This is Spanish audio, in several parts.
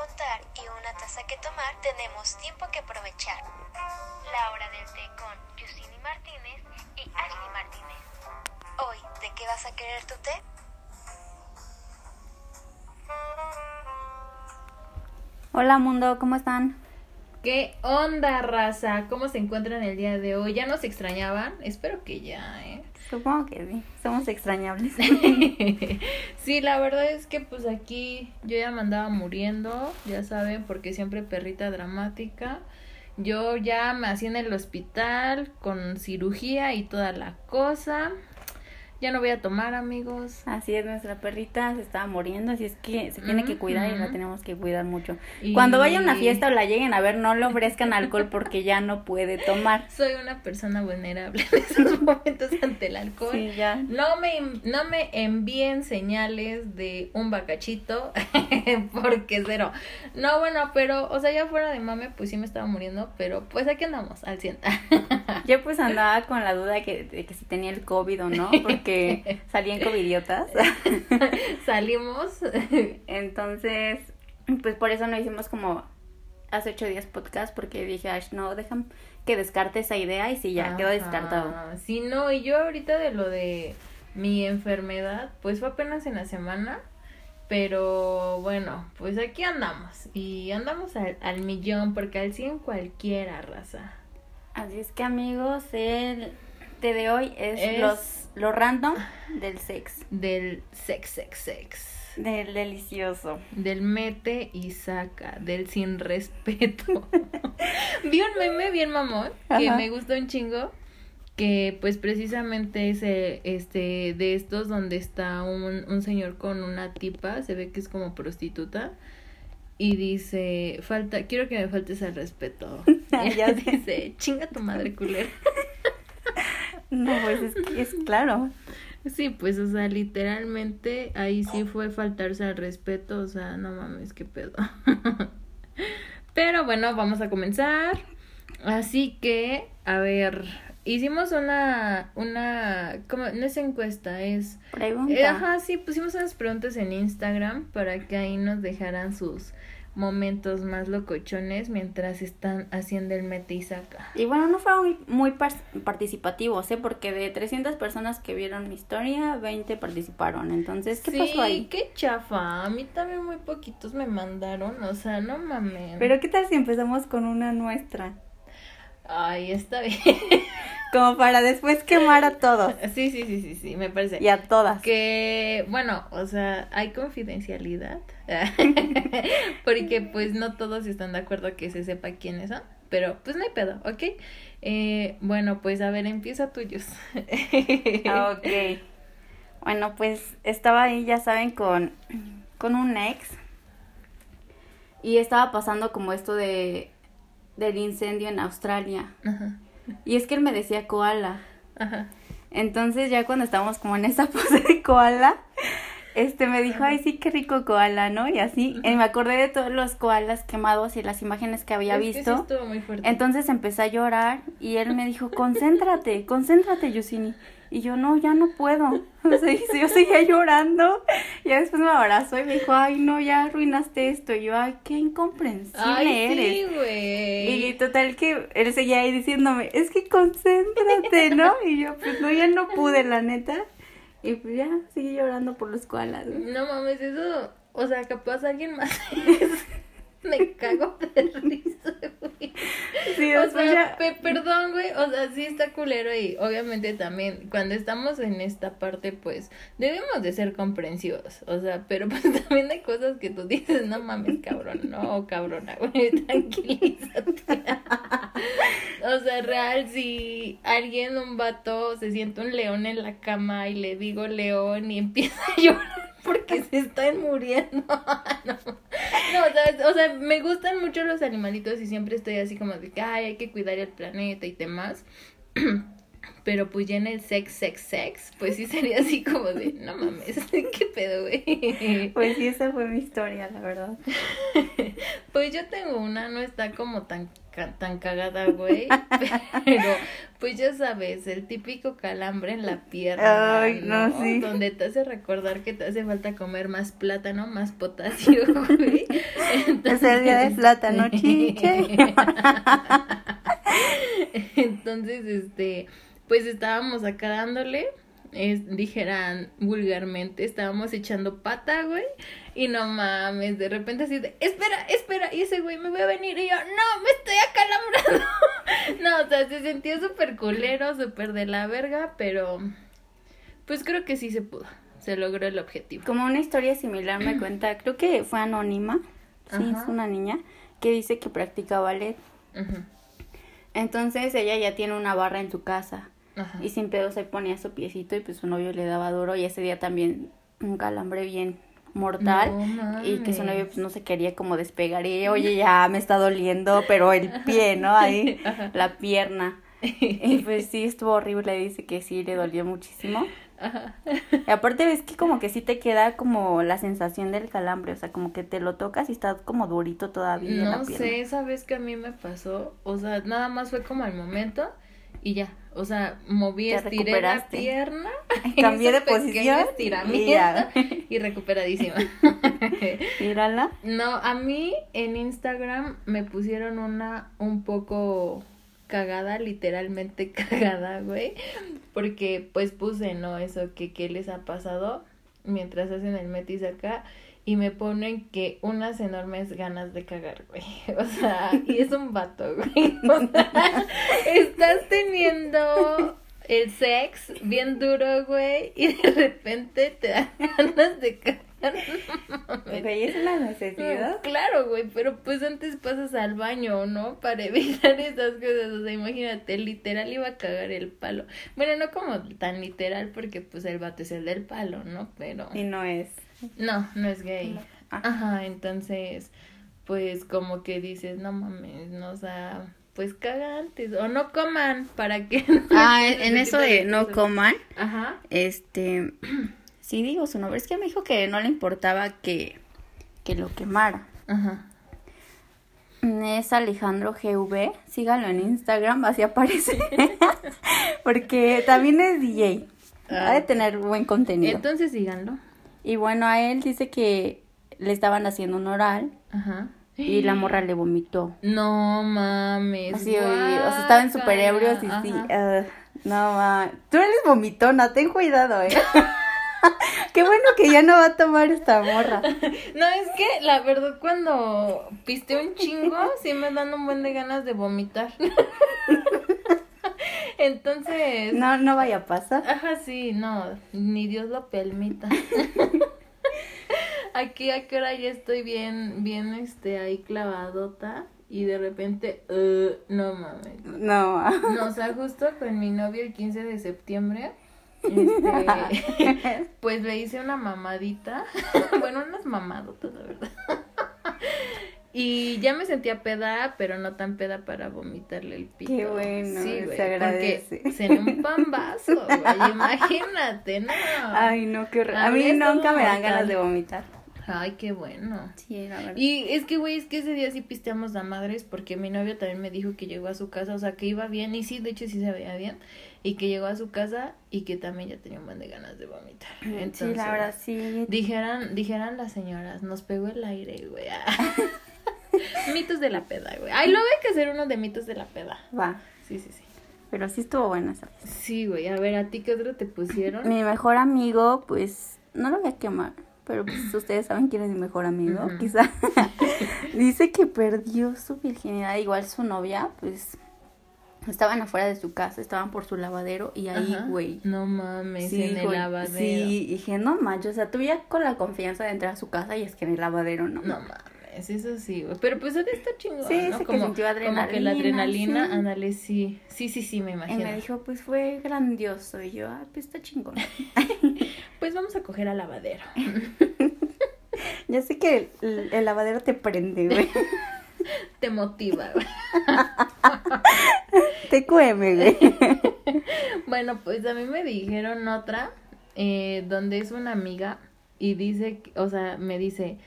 y una taza que tomar, tenemos tiempo que aprovechar. La hora del té con Yusini Martínez y Ashley Martínez. Hoy, ¿de qué vas a querer tu té? Hola mundo, ¿cómo están? ¿Qué onda, raza? ¿Cómo se encuentran el día de hoy? ¿Ya nos extrañaban? Espero que ya, ¿eh? Supongo que sí, somos extrañables. sí, la verdad es que pues aquí yo ya me andaba muriendo, ya saben, porque siempre perrita dramática. Yo ya me hacía en el hospital con cirugía y toda la cosa. Ya no voy a tomar, amigos. Así es, nuestra perrita se estaba muriendo, así es que se tiene que cuidar y la tenemos que cuidar mucho. Y- Cuando vaya a una fiesta o la lleguen a ver, no le ofrezcan alcohol porque ya no puede tomar. Soy una persona vulnerable en esos momentos ante el alcohol. Sí, ya. No me, no me envíen señales de un bacachito, porque cero. No, bueno, pero, o sea, ya fuera de mame, pues sí me estaba muriendo, pero pues aquí andamos, al 100. Yo pues andaba con la duda que, de que si tenía el COVID o no, porque salían covidiotas. Salimos. Entonces, pues por eso no hicimos como hace ocho días podcast, porque dije, Ash, no, dejan que descarte esa idea y sí, ya quedó Ajá. descartado. Sí, no, y yo ahorita de lo de mi enfermedad, pues fue apenas en la semana. Pero bueno, pues aquí andamos. Y andamos al, al millón, porque al 100 cualquiera raza. Así es que amigos, el té de hoy es, Es- los lo random del sex, Del sex, sex, sex. del delicioso. Del mete y saca, del sin respeto. Vi un meme bien mamón que Ajá. me gustó un chingo. Que pues precisamente es este de estos donde está un, un señor con una tipa, se ve que es como prostituta. Y dice, falta, quiero que me faltes al respeto. Ah, ella sé. dice, chinga tu madre culera. No, pues es, es claro. Sí, pues, o sea, literalmente ahí sí fue faltarse al respeto, o sea, no mames, qué pedo. Pero bueno, vamos a comenzar. Así que, a ver, hicimos una, una, ¿cómo? No es encuesta, es... Pregunta. eh, ajá, sí, pusimos unas preguntas en Instagram para que ahí nos dejaran sus momentos más locochones mientras están haciendo el mete y saca. Y bueno, no fueron muy, muy par- participativos, ¿eh? Porque de 300 personas que vieron mi historia, 20 participaron. Entonces, ¿qué sí, pasó ahí? qué chafa. A mí también muy poquitos me mandaron. O sea, no mames. Pero ¿qué tal si empezamos con una nuestra? Ay, está bien. Como para después quemar a todos Sí, sí, sí, sí, sí, me parece. y a todas. Que, bueno, o sea, hay confidencialidad. Porque, pues, no todos están de acuerdo que se sepa quiénes son. Pero, pues, no hay pedo, ¿ok? Eh, bueno, pues, a ver, empieza tuyos. Ah, ok. Bueno, pues estaba ahí, ya saben, con, con un ex. Y estaba pasando como esto de del incendio en Australia. Ajá, Y es que él me decía koala. ajá. Entonces ya cuando estábamos como en esa pose de koala, este me dijo, ay sí, qué rico koala, ¿no? Y así, y me acordé de todos los koalas quemados y las imágenes que había Es que sí visto. estuvo muy fuerte. Entonces empecé a llorar y él me dijo, concéntrate, concéntrate, Yusini. Y yo, no, ya no puedo. O sea, y yo seguía llorando. Y después me abrazó y me dijo, ay, no, ya arruinaste esto. Y yo, ay, qué incomprensible Ay, eres. sí, güey. Y total que él seguía ahí diciéndome, es que concéntrate, ¿no? Y yo, pues no, ya no pude, la neta. Y pues ya, seguí llorando por los koalas. ¿no? No mames, eso, o sea, capaz alguien más me cago de risa, güey. Sí, O sea, ya- pe- perdón, güey, o sea, sí está culero y obviamente también cuando estamos en esta parte, pues, debemos de ser comprensivos, o sea, pero pues también hay cosas que tú dices, no mames, cabrón, no, cabrona, güey, tranquilízate. O sea, real, si alguien, un vato, se siente un león en la cama y le digo león y empieza a llorar porque se están muriendo. No, no ¿sabes? o sea, me gustan mucho los animalitos y siempre estoy así como de que, ay, hay que cuidar el planeta y demás. Pero pues ya en el sex, sex, sex, pues sí sería así como de, no mames, ¿qué pedo, güey? Pues sí, esa fue mi historia, la verdad. Pues yo tengo una, no está como tan, tan cagada, güey, pero pues ya sabes, el típico calambre en la pierna, Ay, no, sí. Donde te hace recordar que te hace falta comer más plátano, más potasio, güey. Es el día de plátano, chiche. Entonces, este, pues estábamos acá dándole, es, dijeran vulgarmente, estábamos echando pata, güey, y no mames, de repente así de, espera, espera, y ese güey me voy a venir, y yo, no, me estoy acalambrando. no, o sea, se sentía súper culero, súper de la verga, pero, pues creo que sí se pudo, se logró el objetivo. Como una historia similar me cuenta, creo que fue anónima, sí, Ajá. es una niña, que dice que practica ballet. Entonces ella ya tiene una barra en su casa Ajá. y sin pedo se ponía su piecito y pues su novio le daba duro y ese día también un calambre bien mortal No y que su novio pues no se quería como despegar y oye ya me está doliendo pero el pie, ¿no? Ahí Ajá. la pierna. Y pues sí estuvo horrible, dice que sí le dolió muchísimo. Ajá. Y aparte ves que como que sí te queda como la sensación del calambre, o sea, como que te lo tocas y está como durito todavía en la No pierna. sé, esa vez que a mí me pasó, o sea, nada más fue como al momento y ya, o sea, moví, estiré la pierna, Cambié de posición y estiramiento y recuperadísima. Mírala. no, a mí en Instagram me pusieron una un poco cagada, literalmente cagada, güey, porque pues puse, ¿no? Eso que qué les ha pasado mientras hacen el metis acá y me ponen que unas enormes ganas de cagar, güey. O sea, y es un vato, güey. O sea, estás teniendo el sex bien duro, güey, y de repente te dan ganas de cagar. Güey, es una necesidad. Claro, güey, pero pues antes pasas al baño, ¿no? Para evitar esas cosas. O sea, imagínate, literal iba a cagar el palo. Bueno, no como tan literal, porque pues el vato es el del palo, ¿no? Pero. Y no es. No, no es gay. No. Ah. Ajá, entonces, pues como que dices, no mames, no, o sea, pues cagantes. O no coman, para que. no Ah, en eso de no coman, Ajá. este, sí digo su nombre, es que me dijo que no le importaba que, que lo quemara. Ajá. Es Alejandro GV, sígalo en Instagram, así aparece. Porque también es DJ. Ha de tener buen contenido. Entonces síganlo. Y bueno, a él dice que le estaban haciendo un oral Ajá. y la morra le vomitó. No mames. Así, o sea, estaban súper ebrios y sí. Ah, no, ma. Tú eres vomitona, ten cuidado, eh. Qué bueno que ya no va a tomar esta morra. No, es que la verdad cuando piste un chingo, sí me dan un buen de ganas de vomitar. Entonces, No, no vaya a pasar. ajá, sí, no, ni Dios lo permita. Aquí a qué hora ya estoy bien, bien, este, ahí clavadota y de repente, uh, no mames. No. No, o sea, justo con mi novio el 15 de septiembre, este, pues le hice una mamadita, bueno, unas mamadotas, la verdad. Y ya me sentía peda, pero no tan peda para vomitarle el pito. Qué bueno, sí, se güey, agradece. Porque cené un pambazo, güey, imagínate, ¿no? Ay, no, qué horror. A mí nunca me dan ganas de vomitar. Ay, qué bueno. Sí, la verdad. Y es que, güey, es que ese día sí pisteamos a madres porque mi novio también me dijo que llegó a su casa, o sea, que iba bien, y sí, de hecho sí se veía bien, y que llegó a su casa y que también ya tenía un buen de ganas de vomitar. Entonces, sí, la verdad, sí. Dijeran, dijeran las señoras, nos pegó el aire, güey. mitos de la peda, güey. Ay, luego hay que hacer uno de mitos de la peda. Va. Sí, sí, sí. Pero sí estuvo buena esa. Sí, güey, a ver, ¿a ti qué otro te pusieron? Mi mejor amigo, pues, no lo voy a quemar. Pero pues ustedes saben quién es mi mejor amigo, quizá. Dice que perdió su virginidad. Igual su novia, pues, estaban afuera de su casa, estaban por su lavadero y ahí, güey. No mames, en el lavadero. Sí, dije, no manches, o sea, tú ya con la confianza de entrar a su casa y es que en el lavadero no. No mames, eso sí, güey. Pero pues de estar chingón, Sí, ¿no? que como, como que la adrenalina, sí. ándale, sí. Sí, sí, sí, me Y imagino. me dijo, pues fue grandioso. Y yo, ah, pues está chingón. Pues vamos a coger al lavadero. ya sé que el, el lavadero te prende, güey. Te motiva, güey. te cueme, güey. Bueno, pues a mí me dijeron otra, eh, donde es una amiga y dice, o sea, me dice,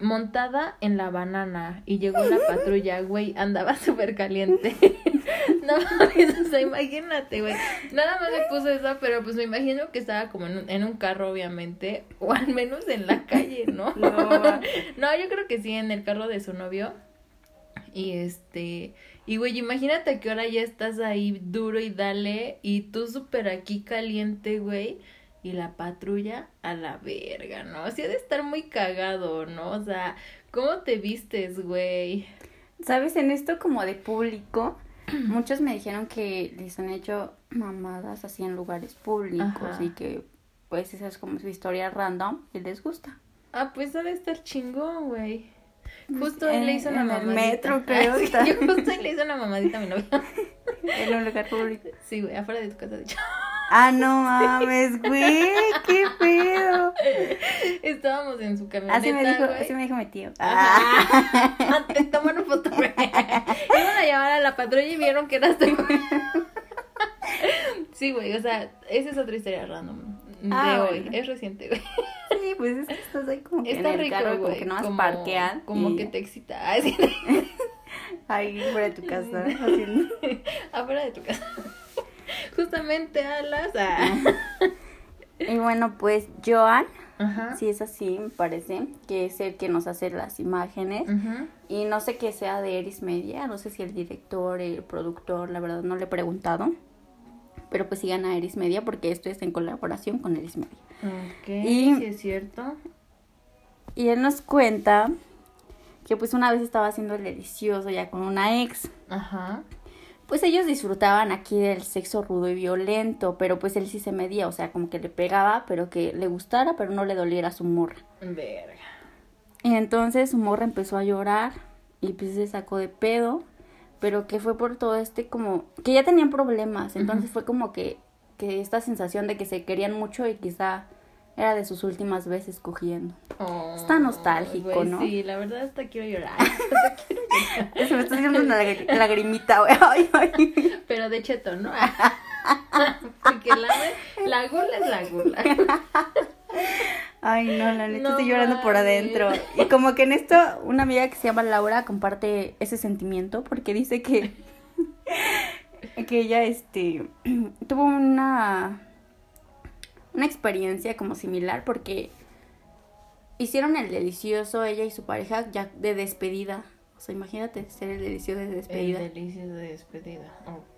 montada en la banana y llegó la patrulla, güey, andaba súper caliente. no mames, o sea, imagínate, güey. Nada más me puso eso, pero pues me imagino que estaba como en un, en un carro, obviamente, o al menos en la calle, ¿no? No. no, yo creo que sí, en el carro de su novio. Y este, y güey, imagínate que ahora ya estás ahí duro y dale, y tú súper aquí caliente, güey, y la patrulla a la verga, ¿no? Así ha de estar muy cagado, ¿no? O sea, ¿cómo te vistes, güey? ¿Sabes? En esto como de público, muchos me dijeron que les han hecho mamadas así en lugares públicos Ajá. y que pues esa es como su historia random y les gusta. Ah, pues ha de estar chingón, güey. Justo en- él le hizo una en el mamadita. metro, creo, yo justo él le hizo una mamadita a mi novia. En un lugar público. Sí, güey, afuera de tu casa, de hecho. Ah, no mames, güey, qué pedo. Estábamos en su camioneta, Así me dijo, güey. así me dijo mi tío. Ah. Te tomaron foto, güey. Iban a llamar a la patrulla y vieron que eras tú, güey. Sí, güey, o sea, esa es otra historia random de Ah, hoy. bueno. Es reciente, güey. Sí, pues es que estás ahí como que Está en el rico, carro, como güey. que no como, parquean. Como y que te excita. Ay, sí. Ahí fuera de tu casa, haciendo. Afuera de tu casa. Justamente a las. ah. Y bueno, pues Joan, Ajá. si es así, me parece, que es el que nos hace las imágenes. Y no sé qué sea de Eris Media, no sé si el director, el productor, la verdad no le he preguntado. Pero pues sigan a Eris Media porque esto es en colaboración con Eris Media. Ok, Y- sí es cierto. Y él nos cuenta que pues una vez estaba haciendo el delicioso ya con una ex. Ajá. Pues ellos disfrutaban aquí del sexo rudo y violento, pero pues él sí se medía, o sea, como que le pegaba, pero que le gustara, pero no le doliera su morra. Verga. Y entonces su morra empezó a llorar y pues se sacó de pedo, pero que fue por todo este como que ya tenían problemas, entonces fue como que que esta sensación de que se querían mucho y quizá era de sus últimas veces cogiendo. Oh, Está nostálgico, güey, ¿no? Sí, la verdad hasta quiero llorar. Hasta quiero llorar. Se me está haciendo una lagri- lagrimita, güey. Ay, ay. Pero de cheto, ¿no? Porque la, la gula es la gula. Ay, no, la neta No estoy llorando por adentro. Y como que en esto, una amiga que se llama Laura comparte ese sentimiento porque dice que, que ella, este, tuvo una, una experiencia como similar porque hicieron el delicioso ella y su pareja ya de despedida. O sea, imagínate ser el delicioso de despedida. El delicia de despedida.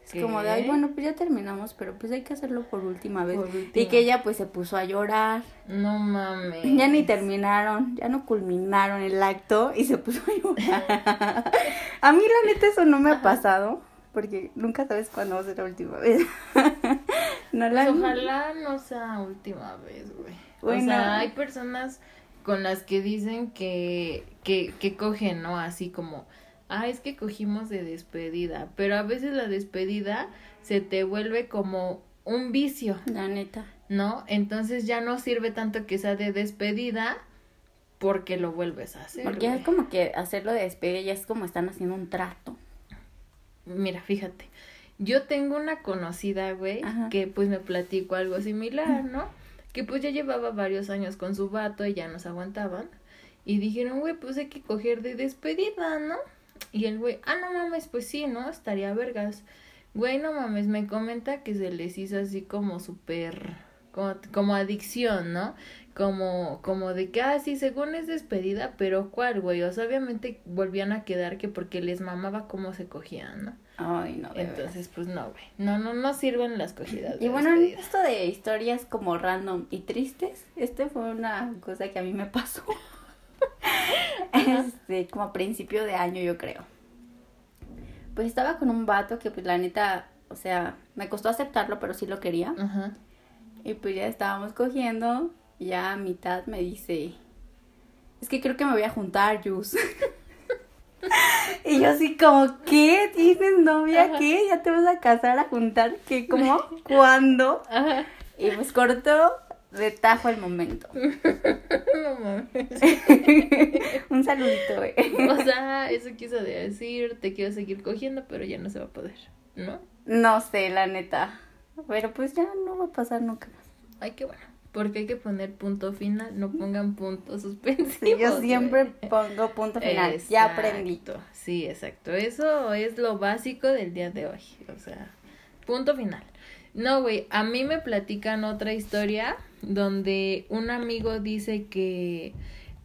Es como de, ay, bueno, pues ya terminamos, pero pues hay que hacerlo por última vez. Por Y que ella pues se puso a llorar. No mames. Ya ni terminaron, ya no culminaron el acto y se puso a llorar. A mí la neta eso no me ha pasado, porque nunca sabes cuándo va a ser la última vez. No la Pues ojalá no sea última vez, güey. O sea, hay personas con las que dicen que, que, que cogen, ¿no? Así como, ah, es que cogimos de despedida. Pero a veces la despedida se te vuelve como un vicio, La neta. ¿no? Entonces ya no sirve tanto que sea de despedida porque lo vuelves a hacer. Porque es como que hacerlo de despedida ya es como están haciendo un trato. Mira, fíjate. Yo tengo una conocida, güey, Ajá. que pues me platicó algo similar, ¿no? Que pues ya llevaba varios años con su vato y ya nos aguantaban. Y dijeron, güey, pues hay que coger de despedida, ¿no? Y el güey, ah, no mames, pues sí, ¿no? Estaría vergas. Güey, no mames, me comenta que se les hizo así como súper, como, como adicción, ¿no? Como, como de que, ah, sí, según es despedida, pero ¿cuál, güey? O sea, obviamente volvían a quedar que porque les mamaba cómo se cogían, ¿no? Ay, no. de Entonces, pues no, güey. No, no, no sirven las cogidas. Y bueno, despedida. esto de historias como random y tristes, este fue una cosa que a mí me pasó. este, como a principio de año, yo creo. Pues estaba con un vato que, pues la neta, o sea, me costó aceptarlo, pero sí lo quería. Ajá. Y pues ya estábamos cogiendo, y ya a mitad me dice, es que creo que me voy a juntar, Jus. y yo así como, ¿qué? ¿Tienes novia? Ajá. ¿Qué? ¿Ya te vas a casar a juntar? ¿Qué? ¿Cómo? ¿Cuándo? Ajá. Y pues cortó de tajo el momento. no mames. Un saludito, güey. O sea, eso quiso decir, te quiero seguir cogiendo, pero ya no se va a poder, ¿no? No sé, la neta. Pero pues ya no va a pasar nunca más. Ay, qué bueno. Porque hay que poner punto final, no pongan puntos suspensivos. Sí, yo siempre pongo punto final. Ya aprendí. Sí, exacto. Eso es lo básico del día de hoy. O sea, punto final. No, güey, a mí me platican otra historia donde un amigo dice que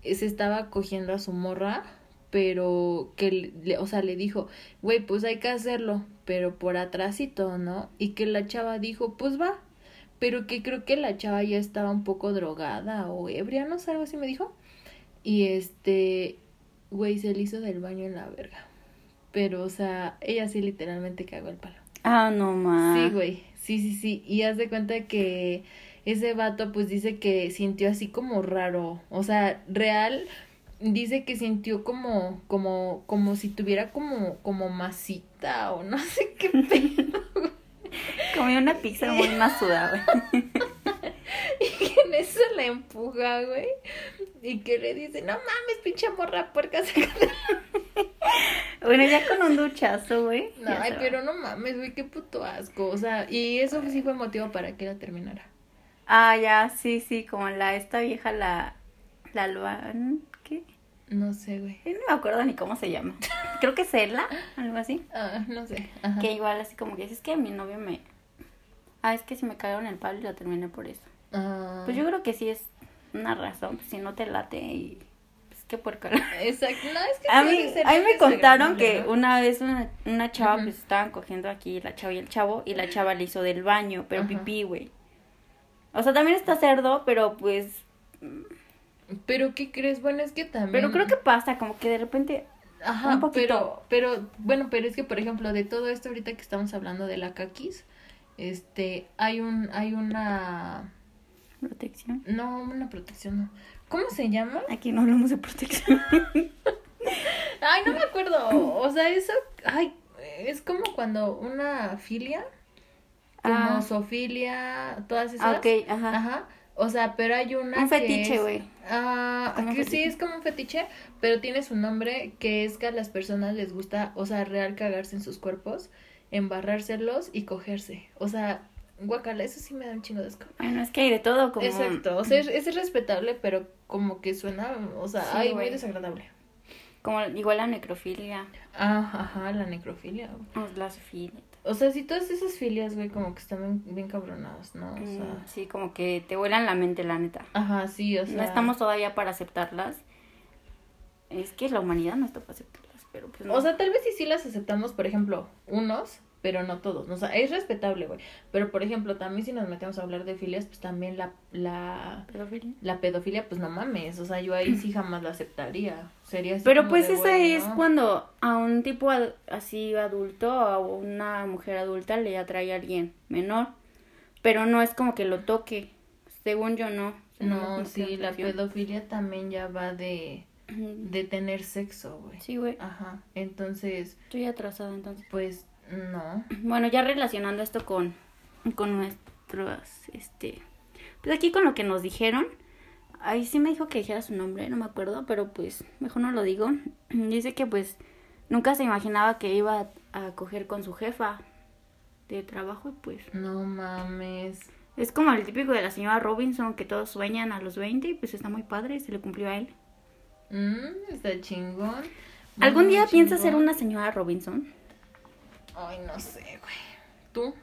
se estaba cogiendo a su morra, pero que, le, o sea, le dijo, güey, pues hay que hacerlo, pero por atrásito, ¿no? Y que la chava dijo, pues va, pero que creo que la chava ya estaba un poco drogada o ebria, no sé, algo así me dijo. Y este, güey, se le hizo del baño en la verga. Pero, o sea, ella sí literalmente cagó el palo. Ah, no más. Sí, güey. Sí, sí, sí. Y haz de cuenta que ese vato pues dice que sintió así como raro. O sea, real dice que sintió como como como si tuviera como como masita o no sé qué pedo. Comí una pizza muy masuda, güey. y que en eso la empuja, güey. Y que le dice, "No mames, pinche morra puerca, sácate". Bueno, ya con un duchazo, güey. No, ay, pero no mames, güey, qué puto asco. O sea, y eso sí fue motivo para que la terminara. Ah, ya, sí, sí, como la, esta vieja, la, la ¿qué? No sé, güey. Sí, No me acuerdo ni cómo se llama. Creo que es Ela, algo así. Ah, no sé. Ajá. Que igual así como que dices que mi novio me... Ah, es que si me cagaron el palo y la terminé por eso. Ah, Pues yo creo que sí es una razón, pues si no te late y... Pues qué puerca. Exacto. No, es que A puede mí, a mí me contaron que ¿no? una vez una, una chava pues estaban cogiendo aquí la chava y el chavo y la chava le hizo del baño, pero Ajá. pipí, güey. O sea, también está cerdo, pero pues... Pero ¿qué crees? Bueno, es que también. Pero creo que pasa, como que de repente... Ajá, un poquito. pero, pero, bueno, pero es que, por ejemplo, de todo esto ahorita que estamos hablando de la caquis, este, hay un, hay una, Protección. no, una protección, no. ¿Cómo se llama? Aquí no hablamos de protección. Ay, no me acuerdo. O sea, eso, ay, es como cuando una filia, como Ah. sofilia, todas esas. Ah, ok, ajá. Ajá. O sea, pero hay una Un que fetiche, güey. Ah, que sí es como un fetiche, pero tiene su nombre que es que a las personas les gusta, o sea, real cagarse en sus cuerpos, embarrárselos y cogerse. O sea, guacala, eso sí me da un chingo de asco. Bueno, es que hay de todo, como... Exacto, o sea, es, es respetable, pero como que suena, o sea, Sí, ay, muy desagradable. Como igual la necrofilia, Ah, ajá, la necrofilia. o la. O sea, si todas esas filias, güey, como que están bien, bien cabronadas, ¿no? O sea, Mm, sí, como que te vuelan la mente, la neta. ajá, sí, o sea. No estamos todavía para aceptarlas. Es que la humanidad no está para aceptarlas, pero pues no. O sea, tal vez sí, sí las aceptamos, por ejemplo, unos, pero no todos. O sea, es respetable, güey. Pero, por ejemplo, también si nos metemos a hablar de filias, pues también la, la, pedofilia. la pedofilia, pues no mames. O sea, yo ahí sí jamás la aceptaría. Sería así Pero pues de, esa es ¿no? cuando a un tipo ad- así adulto o a una mujer adulta le atrae a alguien menor. Pero no es como que lo toque. Según yo no. No, la sí, la pedofilia también ya va de, de tener sexo, güey. Sí, güey. Ajá. Entonces, Estoy atrasada entonces. pues, no. Bueno, ya relacionando esto con, con nuestros, este, pues aquí con lo que nos dijeron, ahí sí me dijo que dijera su nombre, no me acuerdo, pero pues mejor no lo digo. Dice que pues nunca se imaginaba que iba a, a coger con su jefa de trabajo y pues No mames. es como el típico de la señora Robinson que todos sueñan a los 20 y pues está muy padre, se le cumplió a él. Mm, está chingón. ¿Algún día piensas ser una señora Robinson? Ay, no sé, güey. ¿Tú?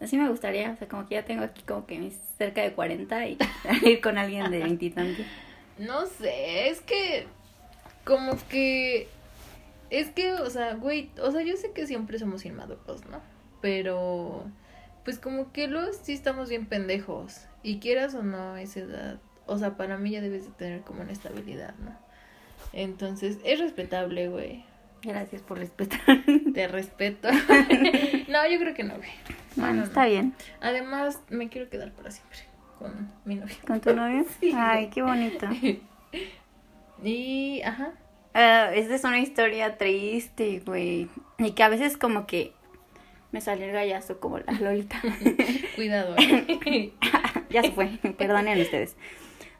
Así me gustaría, o sea, como que ya tengo aquí como que mis cerca de 40 y salir con alguien de 20 y. No sé, es que como que es que, o sea, güey, o sea, yo sé que siempre somos inmaduros, ¿no? Pero pues como que luego sí estamos bien pendejos y quieras o no a esa edad, o sea, para mí ya debes de tener como una estabilidad, ¿no? Entonces, es respetable, güey. Gracias por respetar. Te respeto. no, yo creo que no, güey. No, Bueno, no, no. está bien. Además, me quiero quedar para siempre con mi novio. ¿Con tu novio? Sí. Ay, qué bonito. Y, ajá. Ah, esta es una historia triste, güey. Y que a veces como que me salió el gallazo como la Lolita. Cuidado. eh. ya se fue, perdonen ustedes.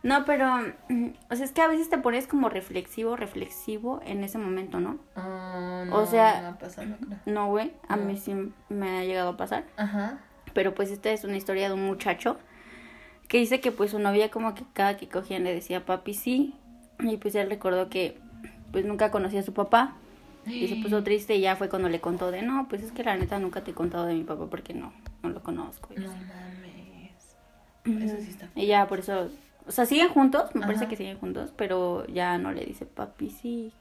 No, pero, mm, o sea, es que a veces te pones como reflexivo, reflexivo en ese momento, ¿no? Ah, O sea- no pasado, no. No, güey, a No. mí sí me ha llegado a pasar. Ajá. Pero pues esta es una historia de un muchacho que dice que pues su novia como que cada que cogían le decía papi sí. Y pues él recordó que pues nunca conocía a su papá. Y se puso triste y ya fue cuando le contó de no, pues es que la neta nunca te he contado de mi papá porque no, no lo conozco. y No mames. Eso sí está. Y ya por eso, o sea, siguen juntos, me parece que siguen juntos, pero ya no le dice papi sí.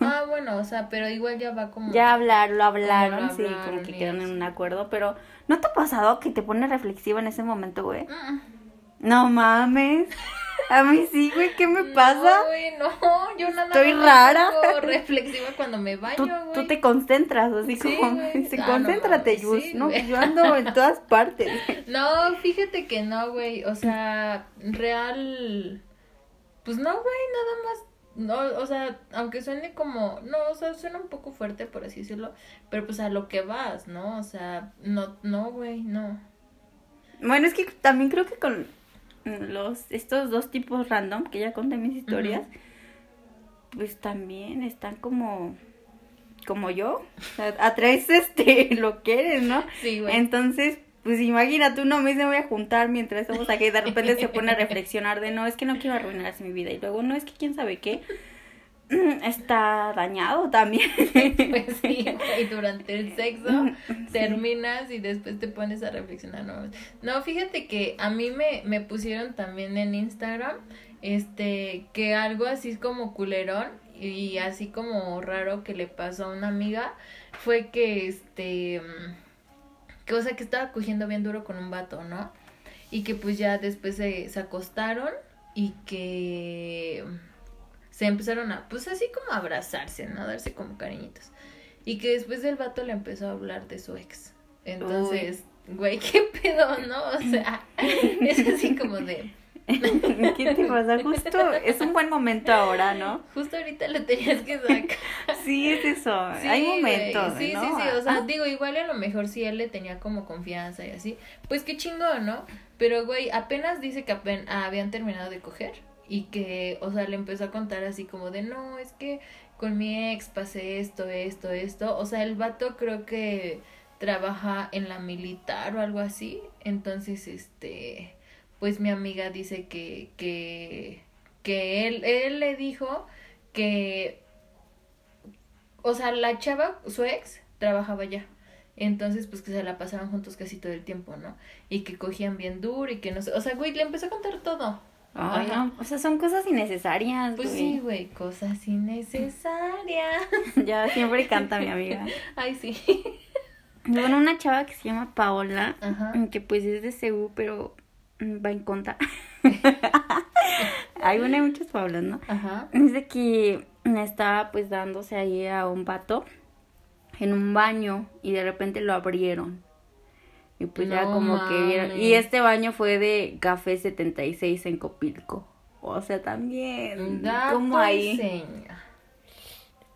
Ah, bueno, o sea, pero igual ya va como. Ya hablar, lo hablaron, Como lo sí, como hablaron que quedaron en un acuerdo, pero ¿no te ha pasado que te pone reflexiva en ese momento, güey? Mm. No mames. A mí sí, güey, ¿qué me No, pasa? güey, no, yo nada Estoy más rara. reflexiva cuando me baño, Tú, güey. tú te concentras, así Sí, como, dice, Ah, no concéntrate, mames, Yus, sí, ¿no? Yo ando en todas partes. No, fíjate que no, güey. O sea, real. Pues no, güey, nada más. No, o sea, aunque suene como. No, o sea, suena un poco fuerte, por así decirlo. Pero pues a lo que vas, ¿no? O sea, no, no, güey, no. Bueno, es que también creo que con los estos dos tipos random que ya conté mis historias, pues también están como como yo, atraes este lo que eres, ¿no? Sí, güey. Entonces, pues imagínate, uno me voy a juntar mientras estamos aquí, de repente se pone a reflexionar de no, es que no quiero arruinarse mi vida y luego no, es que quién sabe qué, está dañado también. Pues sí, güey, durante el sexo terminas y después te pones a reflexionar. No, no fíjate que a mí me, me pusieron también en Instagram, este, que algo así como culerón y así como raro que le pasó a una amiga fue que, este, que, o sea, que estaba cogiendo bien duro con un vato, ¿no? Y que pues ya después se, se acostaron y que se empezaron a, pues así como a abrazarse, ¿no? A darse como cariñitos. Y que después el vato le empezó a hablar de su ex. Entonces, güey, qué pedo, ¿no? O sea, es así como de, ¿Qué te pasa? Justo es un buen momento ahora, ¿no? justo ahorita lo tenías que sacar. Sí, es eso. Sí, Hay momentos, Sí, ¿no? sí, sí. O sea, Ah, digo, igual a lo mejor si él le tenía como confianza y así. Pues qué chingón, ¿no? Pero, güey, apenas dice que apen- ah, habían terminado de coger. Y que, o sea, le empezó a contar así como de, no, es que con mi ex pasé esto, esto, esto. O sea, el vato creo que trabaja en la militar o algo así. Entonces, este, pues mi amiga dice que, que, que él, él le dijo que o sea, la chava, su ex, trabajaba allá. Entonces, pues que se la pasaban juntos casi todo el tiempo, ¿no? Y que cogían bien duro y que no sé. O sea, güey, le empezó a contar todo. Ay, Ajá. no, o sea, son cosas innecesarias, Pues güey. sí, güey, cosas innecesarias. Ya siempre canta mi amiga. Ay, sí. Y Bueno, una chava que se llama Paola, Ajá. que pues es de CU, pero mm, va en contra. Hay bueno, hay muchas Paolas, ¿no? Ajá. Dice que estaba pues dándose ahí a un vato en un baño y de repente lo abrieron. Y pues ya como que vieron. Y este baño fue de Café 76 en Copilco. O sea, también. Dato como ahí. seña.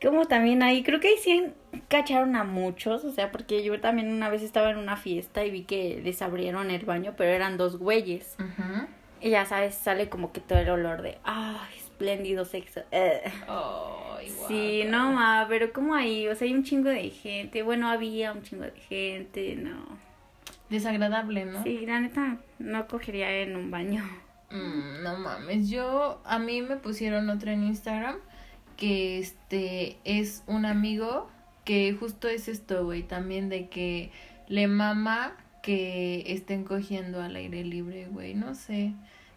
Como también ahí. Creo que ahí sí cacharon a muchos. O sea, porque yo también una vez estaba en una fiesta y vi que les abrieron el baño, pero eran dos güeyes. Ajá. Y ya sabes, sale como que todo el olor de. ¡Ay, espléndido sexo! eh. Ay, Sí, no, ma, pero como ahí, o sea, hay un chingo de gente. Bueno, había un chingo de gente, no. Desagradable, ¿no? Sí, la neta, no cogería en un baño. Mm, no mames, yo a mí me pusieron otra en Instagram que este es un amigo que justo es esto, güey, también de que le mama que estén cogiendo al aire libre, güey, no sé,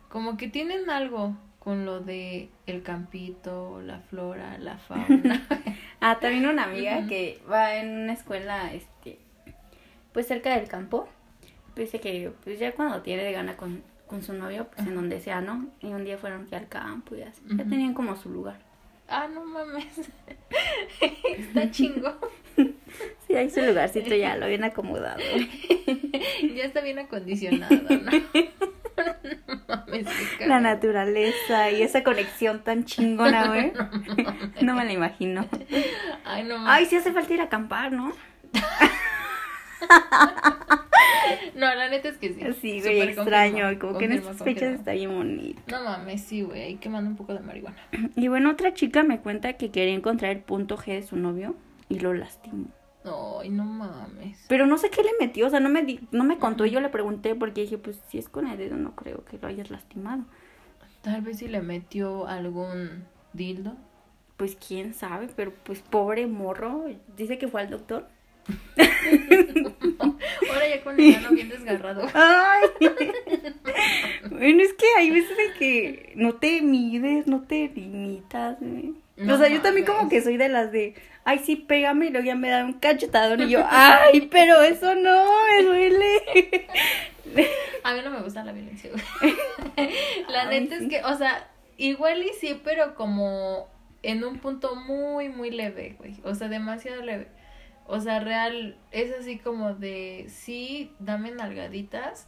como que tienen algo con lo de el campito, la flora, la fauna. Ah, también una amiga que va en una escuela, este, pues cerca del campo. Dice que, pues ya cuando tiene de gana con, con su novio, pues en donde sea, ¿no? Y un día fueron aquí al campo y así. Ya tenían como su lugar. ah, no mames. Está chingo. Sí, hay su lugarcito ya, lo bien acomodado. ya está bien acondicionado, ¿no? no mames, La naturaleza y esa conexión tan chingona, güey. No me la imagino. Ay, no mames. Ay, sí hace falta ir a acampar, ¿no? No, la neta es que sí. Sí, güey, Súper extraño. Como que en estas fechas está bien bonito. No mames, sí, güey. Ahí quemando un poco de marihuana. Y bueno, otra chica me cuenta que quería encontrar el punto G de su novio y lo lastimó. Ay, no mames. Pero no sé qué le metió, o sea, no me, di- no me contó y yo le pregunté porque dije, pues si es con el dedo no creo que lo hayas lastimado. Tal vez si le metió algún dildo. Pues quién sabe, pero pues pobre morro, dice que fue al doctor. Ahora ya con el mano bien desgarrado. Ay. bueno, es que hay veces de que no te mides, no te limitas. No o sea, yo también como que soy de las de, ay, sí, pégame y luego ya me da un cachetadón y yo, ay, pero eso no, me duele. A mí no me gusta la violencia. La Ay, neta sí. es que, o sea, igual y sí, pero como en un punto muy, muy leve, güey. O sea, demasiado leve. O sea, real, es así como de, sí, dame nalgaditas,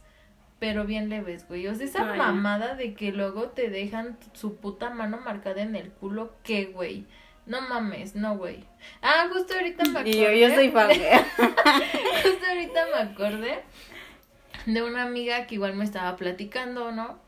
pero bien leves, güey. O sea, esa Ay. mamada de que luego te dejan su puta mano marcada en el culo, ¿qué, güey? No mames, no, güey. Ah, justo ahorita me acordé. Y yo, yo soy fan. Justo ahorita me acordé de una amiga que igual me estaba platicando, ¿no?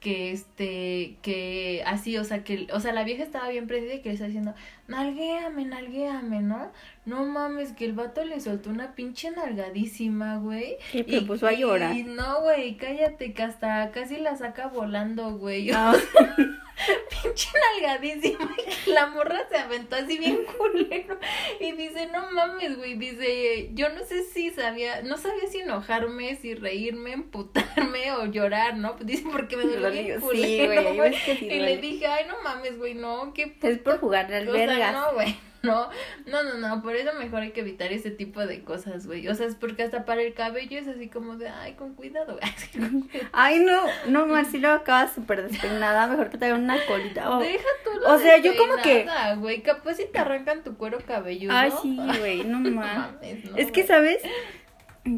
Que este, que así, o sea, que, o sea, la vieja estaba bien prendida y que le estaba diciendo, nalguéame, nalguéame, ¿no? No mames, que el vato le soltó una pinche nalgadísima, güey. Sí, pero pues va a llorar. Y no, güey, cállate, que hasta casi la saca volando, güey. Ah, pinche nalgadísima. Y la morra se aventó así bien culero. Y dice, no mames, güey. Dice, yo no sé si sabía, no sabía si enojarme, si reírme, emputarme o llorar, ¿no? Dice, porque me dolió bien culero, güey. que sí Y le dije, ay, no mames, güey, no, qué Es por jugarle al vergas. no, güey. No, no, no, no, por eso mejor hay que evitar ese tipo de cosas, güey. O sea, es porque hasta para el cabello es así como de, ay, con cuidado, güey. Ay, no, no, Marcelo acaba súper despeinada, mejor que te haga una colita. Deja tú lo O sea, yo como que- güey, capaz si te arrancan tu cuero cabelludo. Ay, sí, güey, no mames. no, Es que. ¿sabes?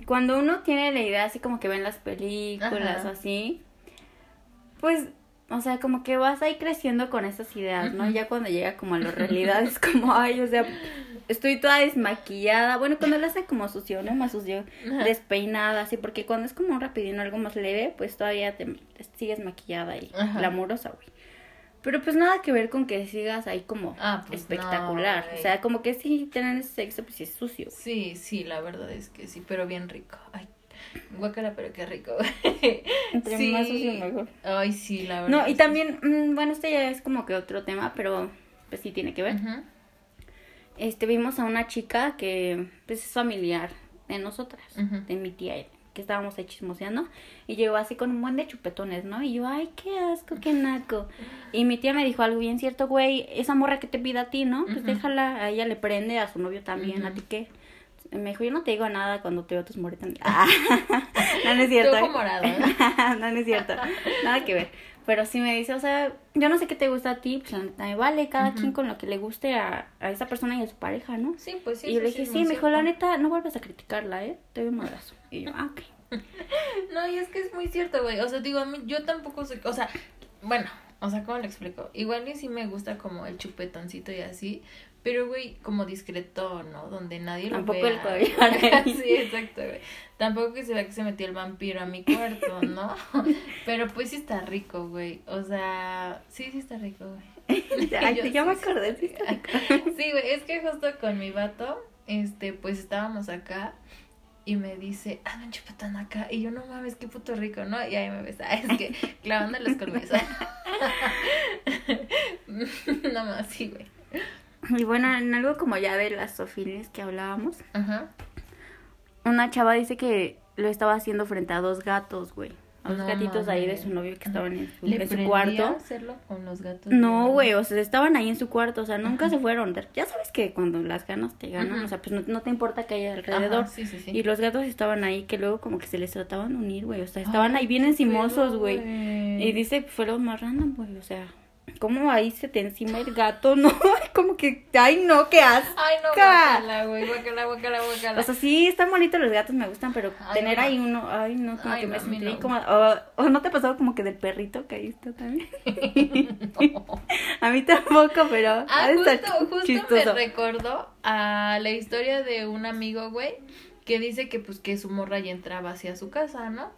Cuando uno tiene la idea así como que ven las películas Ajá. o así, pues, o sea, como que vas ahí creciendo con esas ideas, ¿no? Ya cuando llega como a la realidad es como, ay, o sea, estoy toda desmaquillada. Bueno, cuando la hace como sucio, ¿no? Más sucio, despeinada, así, porque cuando es como un rapidino, algo más leve, pues todavía te, te sigues maquillada y Ajá. glamurosa, güey. Pero pues nada que ver con que sigas ahí como Ah, pues espectacular. o sea, como que sí, tener sexo, pues sí es sucio. Sí, sí, la verdad es que sí, pero bien rico. Ay, guácala, pero qué rico. Entre sí. más sucio, mejor. Ay, sí, la verdad. No, y también, mm, bueno, este ya es como que otro tema, pero pues sí tiene que ver. Este, vimos a una chica que pues es familiar de nosotras, de mi tía, que estábamos ahí chismoseando, y llegó así con un buen de chupetones, ¿no? Y yo, ay, qué asco, qué naco. Y mi tía me dijo algo bien cierto, güey, esa morra que te pide a ti, ¿no? Pues déjala, a ella le prende, a su novio también, ¿a ti qué? Me dijo, yo no te digo nada cuando te veo tus moretas. Ah, no, no es cierto. ¿eh? morado, ¿eh? no, no es cierto. Nada que ver. Pero sí me dice, o sea, yo no sé qué te gusta a ti, pues la neta me vale, cada quien con lo que le guste a, a esa persona y a su pareja, ¿no? Sí, pues sí. y yo le dije, sí, me dijo, la neta, no vuelvas a criticarla, ¿eh? Te doy un madrazo. Y yo, ah, ok. No, y es que es muy cierto, güey. O sea, digo, a mí, yo tampoco soy. O sea, bueno, o sea, ¿cómo lo explico? Igual y sí me gusta como el chupetoncito y así. Pero, güey, como discreto, ¿no? Donde nadie lo Tampoco vea. el collar. sí, exacto, güey. Tampoco que se vea que se metió el vampiro a mi cuarto, ¿no? Pero pues sí está rico, güey. O sea, sí, sí está rico, güey. Ay, Yo ya me acordé. sí, sí, güey, es que justo con mi vato, este, pues estábamos acá y me dice, ah, un chupetón acá. Y yo, no mames, qué puto rico, ¿no? Y ahí me besa. Es que clavando los colmillos. Nada más, sí, güey. Y bueno, en algo como ya de las sofines que hablábamos, Ajá. una chava dice que lo estaba haciendo frente a dos gatos, güey. A los No gatitos ahí de su novio que estaban en su, ¿Le en su cuarto. hacerlo con los gatos? No, güey, o sea, estaban ahí en su cuarto, o sea, nunca Ajá. se fueron. Ya sabes que cuando las ganas te ganan, o sea, pues no, no te importa que haya Ajá, alrededor. sí, sí, sí. Y los gatos estaban ahí que luego como que se les trataban de unir, güey, o sea, estaban ahí bien encimosos, güey. Y dice, fueron más random, güey, o sea, ¿cómo ahí se te encima el gato? No, como que, ay, no, qué asco. Ay, no, Ca- guácala, güey, guácala, guácala, guácala. O sea, sí, están bonitos los gatos, me gustan, pero Ay, tener no. ahí uno, ay, no, como Ay, que no, me sentí no. como, o, o no te ha pasado como que del perrito que ahí está también. A mí tampoco, pero Ah, justo, justo me recordó a la historia de un amigo, güey, que dice que pues que su morra ya entraba hacia su casa, ¿no?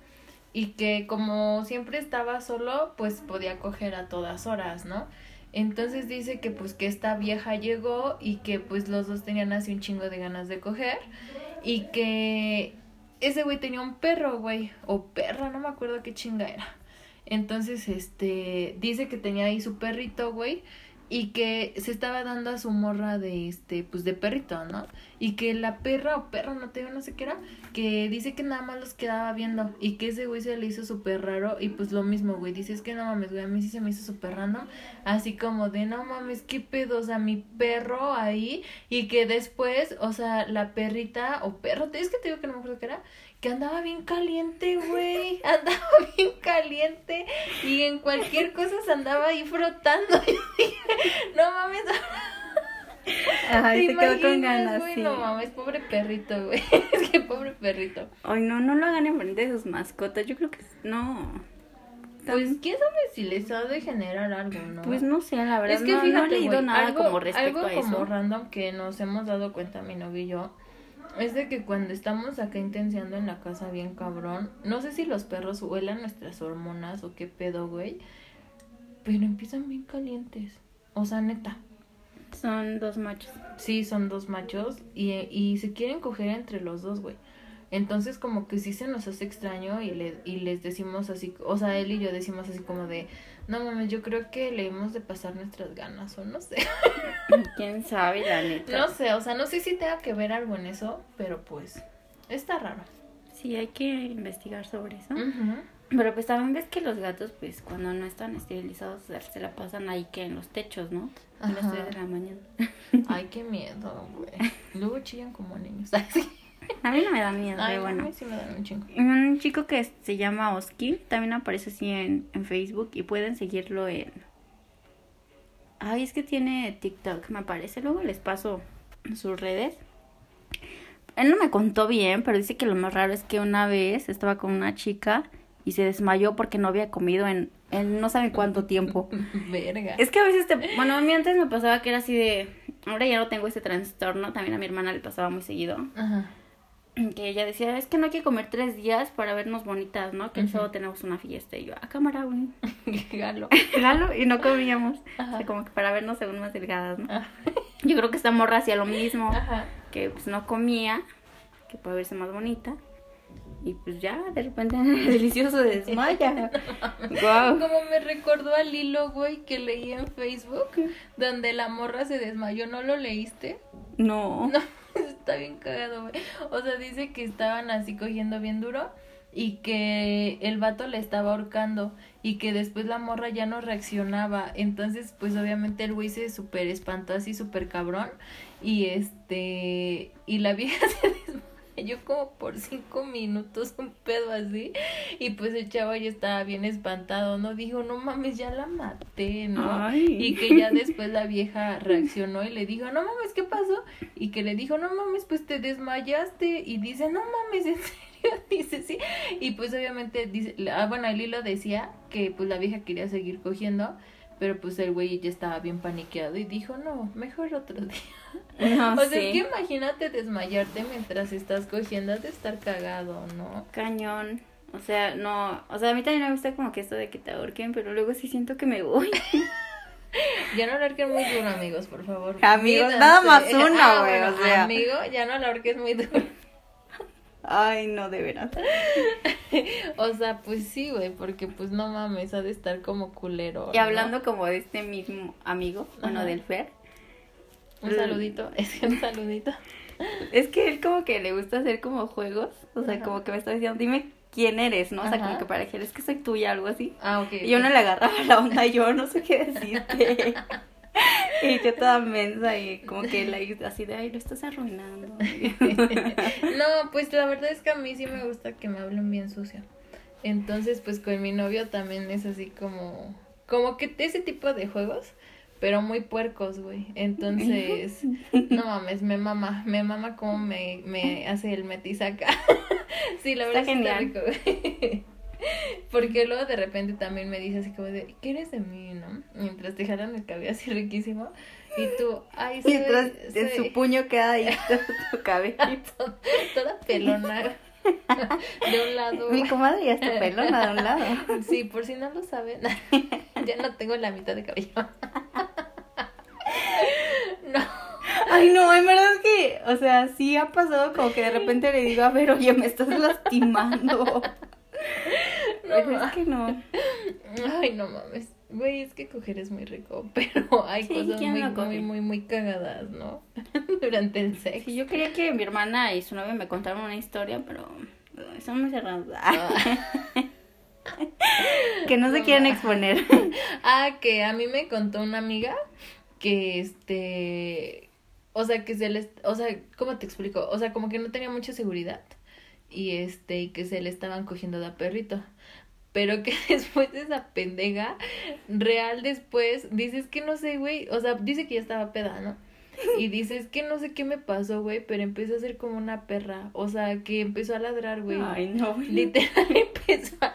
Y que como siempre estaba solo, pues podía coger a todas horas, ¿no? Entonces dice que pues que esta vieja llegó y que pues los dos tenían así un chingo de ganas de coger y que ese güey tenía un perro, güey, o perra, no me acuerdo qué chinga era. Entonces, este, dice que tenía ahí su perrito, güey, y que se estaba dando a su morra de este pues de perrito, ¿no? Y que la perra o perro, no te no sé qué era, que dice que nada más los quedaba viendo y que ese güey se le hizo súper raro y pues lo mismo, güey, dice es que no mames, güey, a mí sí se me hizo súper random, así como de no mames, qué pedo, o sea, mi perro ahí y que después, o sea, la perrita o perro, es que te digo que no me acuerdo qué era, que andaba bien caliente, güey. Andaba bien caliente y en cualquier cosa se andaba ahí frotando. Y dije, no mames. Ay, ¿Te se quedó con ganas, güey? sí. No mames, pobre perrito, güey. Es que pobre perrito. Ay, no, no lo hagan enfrente de sus mascotas. Yo creo que no. Pues quién sabe si les ha de generar algo, ¿no? Pues no sé, la verdad. es que no, no fíjate, he leído güey, nada algo, como respecto algo a eso. como random que nos hemos dado cuenta mi novio y yo es de que cuando estamos acá intensiando en la casa bien cabrón, no sé si los perros huelan nuestras hormonas o qué pedo, güey, pero empiezan bien calientes. O sea, neta. Son dos machos. Sí, son dos machos y, y se quieren coger entre los dos, güey. Entonces como que sí se nos hace extraño y, le, y les decimos así, o sea, él y yo decimos así como de, no mames, yo creo que le hemos de pasar nuestras ganas o no sé. ¿Quién sabe, la neta? No sé, o sea, no sé si tenga que ver algo en eso, pero pues está raro. Sí, hay que investigar sobre eso. Pero pues también ves que los gatos, pues cuando no están esterilizados, se la pasan ahí que en los techos, ¿no? A las Ajá. 3 de la mañana. Ay, qué miedo, güey. Luego chillan como niños. A mí no me da miedo, Ay, pero a bueno. mí sí me dan un chingo. Un chico que se llama Oski, también aparece así en, en Facebook y pueden seguirlo en... Ay, es que tiene TikTok, me parece. Luego les paso sus redes. Él no me contó bien, pero dice que lo más raro es que una vez estaba con una chica y se desmayó porque no había comido en, en no sabe cuánto tiempo. Verga. Es que a veces te... Bueno, a mí antes me pasaba que era así de... Ahora ya no tengo ese trastorno, también a mi hermana le pasaba muy seguido. Ajá. Que ella decía, es que no hay que comer tres días para vernos bonitas, ¿no? Que el sábado tenemos una fiesta. Y yo, a cámara, güey. Galo. Jalo, y no comíamos. Ajá. O sea, como que para vernos según más delgadas, ¿no? Ajá. Yo creo que esta morra hacía lo mismo. Ajá. Que pues no comía, que para verse más bonita. Y pues ya, de repente, delicioso desmaya. Como me recordó al hilo, güey, que leí en Facebook, donde la morra se desmayó, ¿no lo leíste? No. No, está bien cagado, güey. O sea, dice que estaban así cogiendo bien duro y que el vato le estaba ahorcando y que después la morra ya no reaccionaba. Entonces, pues obviamente el güey se súper espantó así, súper cabrón. Y este, y la vieja se desmayó como por cinco minutos, un pedo así. Y pues el chavo ya estaba bien espantado, ¿no? Dijo, no mames, ya la maté, ¿no? Ay. Y que ya después la vieja reaccionó y le dijo, no mames, ¿qué pasó? Y que le dijo, no mames, pues te desmayaste. Y dice, no mames, ¿en serio? Dice, sí. Y pues obviamente, dice, ah, bueno, el hilo decía que pues la vieja quería seguir cogiendo. Pero pues el güey ya estaba bien paniqueado y dijo, no, mejor otro día. No o sea, es que imagínate desmayarte mientras estás cogiendo, has de estar cagado, ¿no? Cañón. O sea, no. O sea, a mí también me gusta como que esto de que te ahorquen, pero luego sí siento que me voy. Ya no la ahorques muy duro, amigos, por favor. Amigos, Mídanse. nada más uno, Ah, güey, bueno, o sea. Amigo, ya no ahorques muy duro. Ay, no, de veras. O sea, pues sí, güey, porque pues no mames, ha de estar como culero. Y ¿no? hablando como de este mismo amigo, bueno, Ajá. del Fer, Un saludito, es que un saludito. es que él como que le gusta hacer como juegos, o sea, Ajá. como que me está diciendo, dime quién eres, ¿no? O sea, Ajá. como que para que es que soy tuya, algo así. Ah, ok. Y yo no le agarraba la onda, yo no sé qué decirte. y yo toda mensa y como que la así de, ay, lo estás arruinando. no, pues la verdad es que a mí sí me gusta que me hablen bien sucio. Entonces, pues con mi novio también es así como, como que ese tipo de juegos, pero muy puercos, güey. Entonces, no mames, me mama, me mama como me, me hace el metisaca. sí, la verdad Está es que está rico, güey. Porque luego de repente también me dice así como de, ¿quieres de mí, no? Mientras te jalan el cabello así riquísimo. Y tú, ay, soy, Mientras en soy- su puño queda ahí tu cabello. toda, toda pelona de un lado. Mi comadre ya está pelona de un lado. Sí, por si no lo saben, ya no tengo la mitad de cabello. Ay, no, en verdad es que, o sea, sí ha pasado como que de repente le digo, a ver, oye, me estás lastimando. Es que no. Ay, no mames. Güey, es que coger es muy rico, pero hay Sí, cosas ¿quién muy, no muy, muy, muy cagadas, ¿no? Durante el sexo. Sí, yo quería que mi hermana y su novio me contaran una historia, pero son muy cerrados. que no se No quieren exponer. Ah, que a mí me contó una amiga que este, o sea, que se les, o sea, ¿cómo te explico? O sea, como que no tenía mucha seguridad y este, y que se le estaban cogiendo de perrito. Pero que después de esa pendeja, real después, dices que no sé, güey, o sea, dice que ya estaba peda, ¿no? Y dices que no sé qué me pasó, güey, pero empezó a ser como una perra, o sea, que empezó a ladrar, güey. Ay, no. güey. Literal empezó a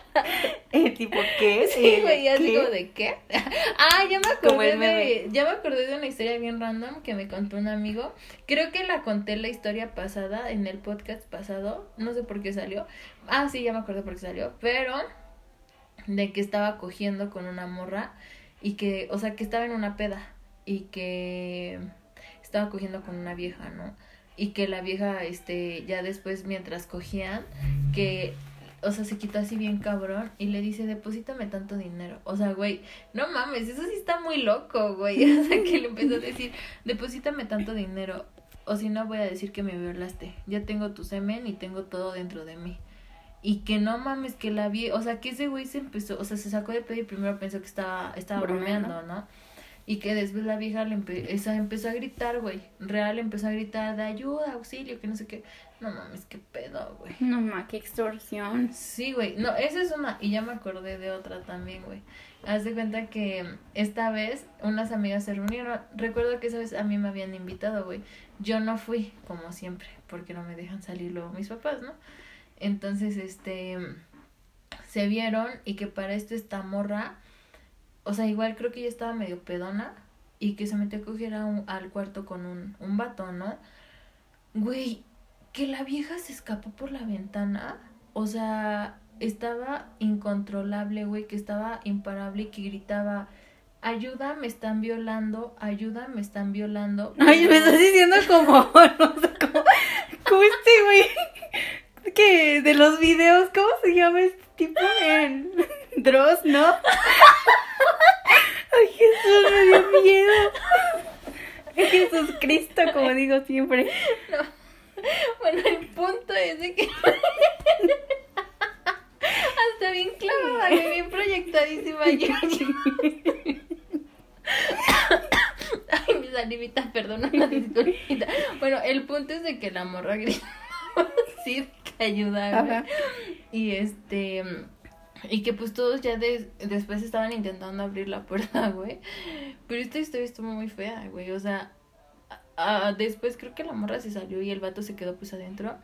Eh, tipo, ¿qué? Sí, güey, ya como de qué. Ah, ya me acordé de, ya me acordé de una historia bien random que me contó un amigo. Creo que la conté la historia pasada en el podcast pasado, no sé por qué salió. Ah, sí, ya me acordé por qué salió, pero de que estaba cogiendo con una morra y que, o sea, que estaba en una peda y que estaba cogiendo con una vieja, ¿no? Y que la vieja, este, ya después mientras cogían, que, o sea, se quitó así bien cabrón y le dice, deposítame tanto dinero. O sea, güey, no mames, eso sí está muy loco, güey. O sea, que le empezó a decir, deposítame tanto dinero. O si no, voy a decir que me violaste. Ya tengo tu semen y tengo todo dentro de mí. Y que no mames, que la vi, o sea, que ese güey se empezó, o sea, se sacó de pedo y primero pensó que estaba, estaba Bromeando. bromeando, ¿no? Y que después la vieja le empe- esa empezó a gritar, güey. Real empezó a gritar de ayuda, auxilio, que no sé qué. No mames, qué pedo, güey. No, ma, qué extorsión. Sí, güey. No, esa es una. Y ya me acordé de otra también, güey. Haz de cuenta que esta vez unas amigas se reunieron. Recuerdo que esa vez a mí me habían invitado, güey. Yo no fui, como siempre, porque no me dejan salir luego mis papás, ¿no? Entonces, este. Se vieron y que para esto esta morra. O sea, igual creo que ella estaba medio pedona. Y que se metió a coger al cuarto con un, un vato, ¿no? Güey, que la vieja se escapó por la ventana. O sea, estaba incontrolable, güey, que estaba imparable y que gritaba, ayuda, me están violando, ayuda, me están violando. Ay, me estás diciendo como, no este güey que de los videos, ¿cómo se llama este tipo? En Dross, ¿no? Jesús, me dio miedo. Jesús Cristo, como digo siempre. Bueno, el punto es de que... Hasta bien clavada, bien proyectadísima yo. Ay, mi salivita, perdona una disculpita. Bueno, el punto es de que la morra gritó así de que ayuda. Ajá. Y este. Y que pues todos ya des- después estaban intentando abrir la puerta, güey. Pero esta historia estuvo muy fea, güey. O sea, a- a- después creo que la morra se salió y el vato se quedó pues adentro.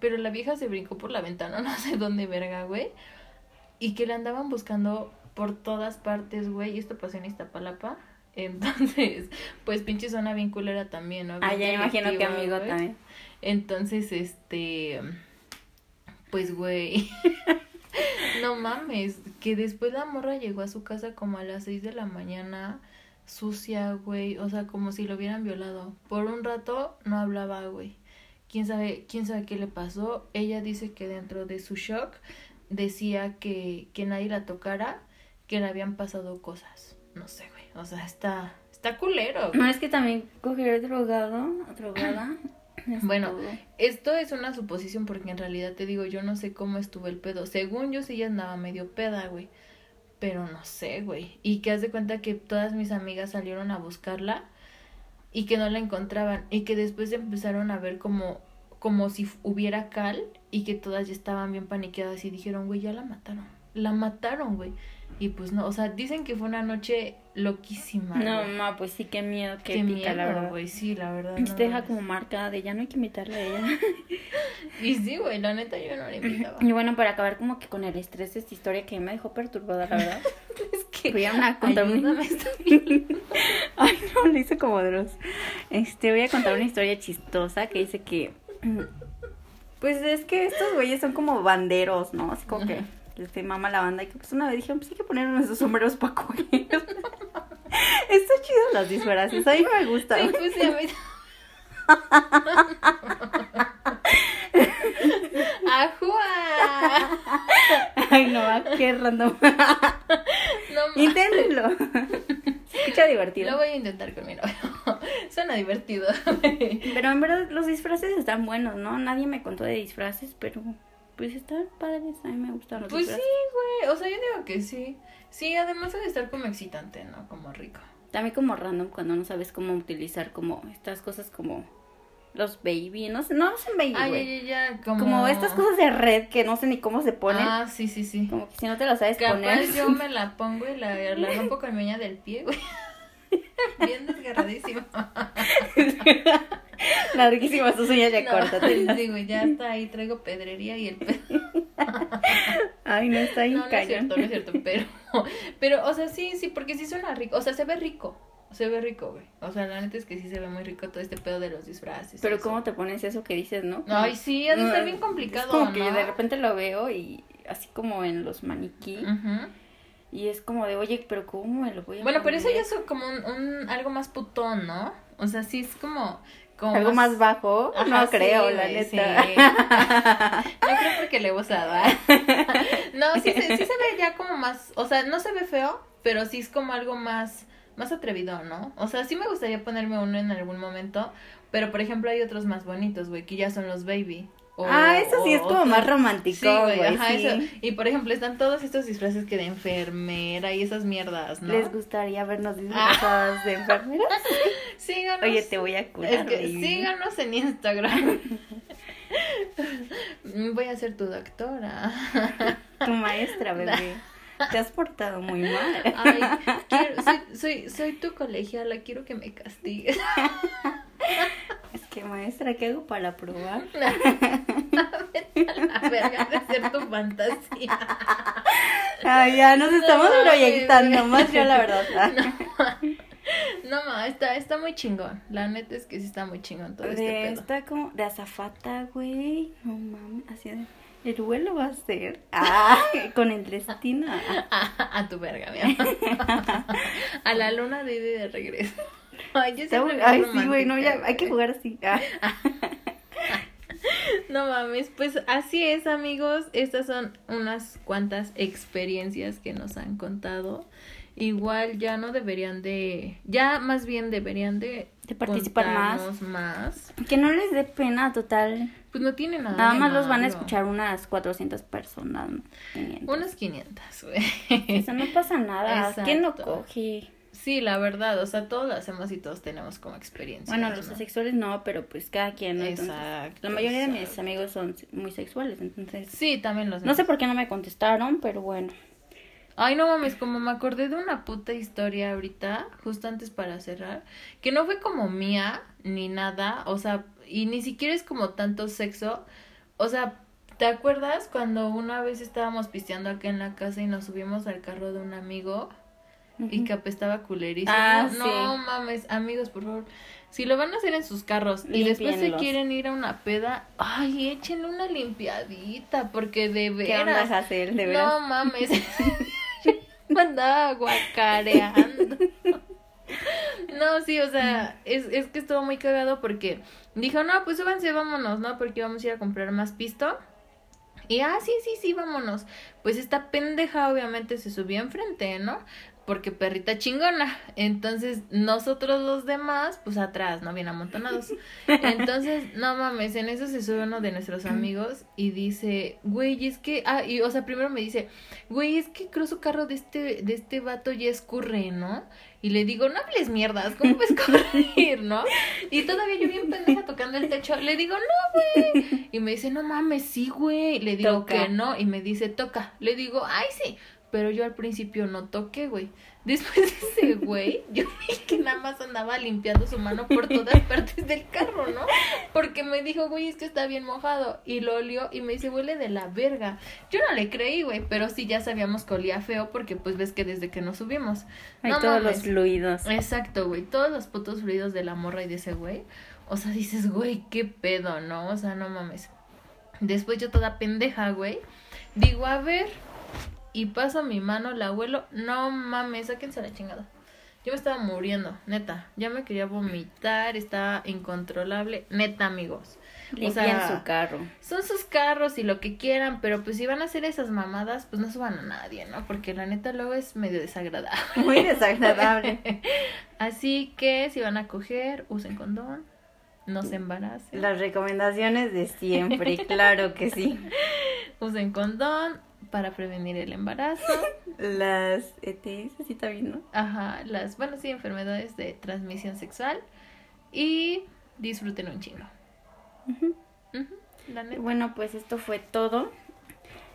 Pero la vieja se brincó por la ventana, no sé dónde verga, güey. Y que la andaban buscando por todas partes, güey. Y esto pasó en Iztapalapa. Entonces, pues pinche zona bien culera también, ¿no? Ah, ya imagino que amigo güey. también. Entonces, este, pues, güey, no mames, que después la morra llegó a su casa como a las seis de la mañana, sucia, güey, o sea, como si lo hubieran violado. Por un rato no hablaba, güey. ¿Quién sabe, quién sabe qué le pasó? Ella dice que dentro de su shock decía que, que nadie la tocara, que le habían pasado cosas. No sé, güey, o sea, está, está culero. güey. No, es que también coger drogado, drogada. es Bueno, todo. Esto es una suposición porque en realidad te digo, yo no sé cómo estuvo el pedo. Según yo sí ya andaba medio peda, güey. Pero no sé, güey. Y que haz de cuenta que todas mis amigas salieron a buscarla y que no la encontraban. Y que después empezaron a ver como, como si hubiera cal y que todas ya estaban bien paniqueadas y dijeron, güey, ya la mataron. La mataron, güey. Y pues no, o sea, dicen que fue una noche loquísima. No, ma, pues sí, qué miedo, qué, Qué pica, la miedo, verdad. güey. Sí, la verdad. No te deja como marcada de ya no hay que invitarle a ella. Y sí, güey, la neta yo no la invitaba. Y bueno, para acabar como que con el estrés de esta historia que me dejó perturbada, la verdad. Es que. Voy a contar una-. Ay, no, le hice como Dross. Este, voy a contar una historia chistosa que dice que. mm, Pues es que estos güeyes son como banderos, ¿no? Así como que. Les te mama la banda y que pues una vez dijeron, pues hay que poner nuestros sombreros para coger. Está chido los disfraces, a mí me gusta. Sí, pues sí, a mí, ¡Ajua! Ay, no, ah, qué random. No Inténtenlo. Escucha divertido. Lo voy a intentar con mi novio. Suena divertido. Pero en verdad los disfraces están buenos, ¿no? Nadie me contó de disfraces, pero pues están padres. A mí me gustan los Pues sí, güey. O sea, yo digo que sí. Sí, además de estar como excitante, ¿no? Como rico. También como random cuando no sabes cómo utilizar como estas cosas como los baby, no sé, no son baby, Ay, güey. como... Como estas cosas de red que no sé ni cómo se ponen. Ah, sí, sí, sí. Como que si no te las sabes Capaz poner. yo me la pongo y la, la rompo con mi uña del pie, güey. Bien desgarradísima. Larguísimas tus uñas ya No, córtate. sí, güey, ya está ahí, traigo pedrería y el pedo. Ay, no está bien No, no es cierto, no es cierto, pero, pero, o sea, sí, sí, porque sí suena rico, o sea, se ve rico, se ve rico, güey. O sea, la neta es que sí se ve muy rico todo este pedo de los disfraces. Pero eso. ¿cómo te pones eso que dices, no? Ay, sí, ha de estar bien complicado, Es como que de repente lo veo y así como en los maniquí. Ujú. Y es como de, oye, pero ¿cómo me lo voy a Bueno, pero eso poner? ya es como un, un- algo más putón, ¿no? O sea, sí es como... como Algo más bajo. Ajá, no sí, creo, la neta. sí. No creo porque le he usado. ¿ah? No, sí, se- sí se ve ya como más, o sea, no se ve feo, pero sí es como algo más, más atrevido, ¿no? O sea, sí me gustaría ponerme uno en algún momento, pero por ejemplo hay otros más bonitos, güey, que ya son los baby. O- ah, eso sí o es como más romántico, Sí, güey, ajá, sí. eso. Y por ejemplo, están todos estos disfraces que de enfermera y esas mierdas, ¿no? ¿Les gustaría vernos disfrazadas de enfermeras? Síganos. Oye, te voy a curar, Es que baby. síganos en Instagram. Voy a ser tu doctora. Tu maestra, bebé. Te has portado muy mal. Ay, quiero- soy, soy, soy tu colegiala, quiero que me castigues. Que, maestra, ¿qué hago para probar? La verga de ser tu fantasía. Ay, ya nos estamos No, proyectando, güey. más yo la verdad. No, ma, está, está muy chingón. La neta es que sí está muy chingón todo este De pedo. esta como de azafata, güey. No mames, así de. El vuelo va a ser. Ah, con el destino. A, a tu verga, mi amor. A la luna de ida y de regreso. Ay, yo siempre Ay, sí, güey, no, ya, hay que jugar así. Ah. No mames, pues así es amigos, estas son unas cuantas experiencias que nos han contado. Igual ya no deberían de, ya más bien deberían de, De participar más. Que no les dé pena, total. Pues no tiene nada. Nada más los van a escuchar unas 400 personas. ¿no? 500. Unas 500, güey. Eso no pasa nada. ¿Quién no coge? Sí, la verdad, o sea, todos lo hacemos y todos tenemos como experiencia. Bueno, los asexuales no, pero pues cada quien. ¿no? Entonces, Exacto. la mayoría de mis amigos son muy sexuales, entonces. Sí, también los No sé por qué no me contestaron, pero bueno. Ay, no mames, como me acordé de una puta historia ahorita, justo antes para cerrar, que no fue como mía ni nada, o sea, y ni siquiera es como tanto sexo, o sea, ¿te acuerdas cuando una vez estábamos pisteando acá en la casa y nos subimos al carro de un amigo y que apestaba culerísimo? Ah, no sí. mames, amigos, por favor. Si lo van a hacer en sus carros y después se quieren ir a una peda, ay, échenle una limpiadita, porque de ¿Qué onda, veras. Hazel? De veras. No mames. Yo andaba guacareando. No, sí, o sea, es, es que estuvo muy cagado porque dijo, no, pues súbanse, vámonos, ¿no? Porque vamos a ir a comprar más pisto. Y, ah, sí, sí, sí, vámonos. Pues esta pendeja obviamente se subió enfrente, ¿no? Porque perrita chingona. Entonces, nosotros los demás, pues atrás, ¿no? Bien amontonados. Entonces, no mames, en eso se sube uno de nuestros amigos y dice, güey, es que, ah, y, o sea, primero me dice, güey, es que creo su carro de este, de este vato ya escurre, ¿no? Y le digo, no hables mierdas, ¿cómo va a escurrir, no? Y todavía yo bien pendeja tocando el techo, le digo, no, güey. Y me dice, no mames, sí, güey. Le digo Toca. que no, y me dice, toca. Le digo, ay, sí. Pero yo al principio no toqué, güey. Después ese güey, yo vi que nada más andaba limpiando su mano por todas partes del carro, ¿no? Porque me dijo, güey, es que está bien mojado. Y lo olió y me dice, huele de la verga. Yo no le creí, güey, pero sí ya sabíamos que olía feo porque pues ves que desde que nos subimos. Hay No todos mames. los fluidos. Exacto, güey. Todos los putos fluidos de la morra y de ese güey. O sea, dices, güey, qué pedo, ¿no? O sea, no mames. Después yo toda pendeja, güey. Digo, a ver. Y paso mi mano, la abuelo. No mames, sáquense la chingada. Yo me estaba muriendo, neta. Ya me quería vomitar, estaba incontrolable. Neta, amigos. Limpian su carro. Son sus carros y lo que quieran, pero pues si van a hacer esas mamadas, pues no suban a nadie, ¿no? Porque la neta luego es medio desagradable. Muy desagradable. Así que si van a coger, usen condón, no se embaracen. Las recomendaciones de siempre, claro que sí. Usen condón para prevenir el embarazo. Las ETS, así también, ¿no? Ajá, las, bueno, sí, enfermedades de transmisión sexual. Y disfruten un chingo. Ujú, la neta. Bueno, pues esto fue todo.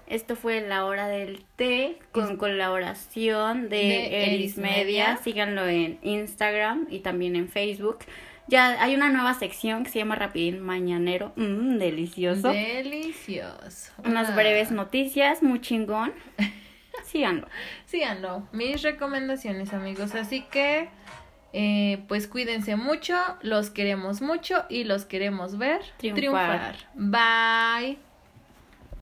Esto fue la hora del té con colaboración de, De Eris Eris Media. Media. Síganlo en Instagram y también en Facebook. Ya hay una nueva sección que se llama Rapidín Mañanero. Mmm, delicioso. Delicioso. Unas Ah. breves noticias, muy chingón. Síganlo. Síganlo. Mis recomendaciones, amigos. Así que, eh, pues cuídense mucho. Los queremos mucho y los queremos ver Triunfar. triunfar. Bye.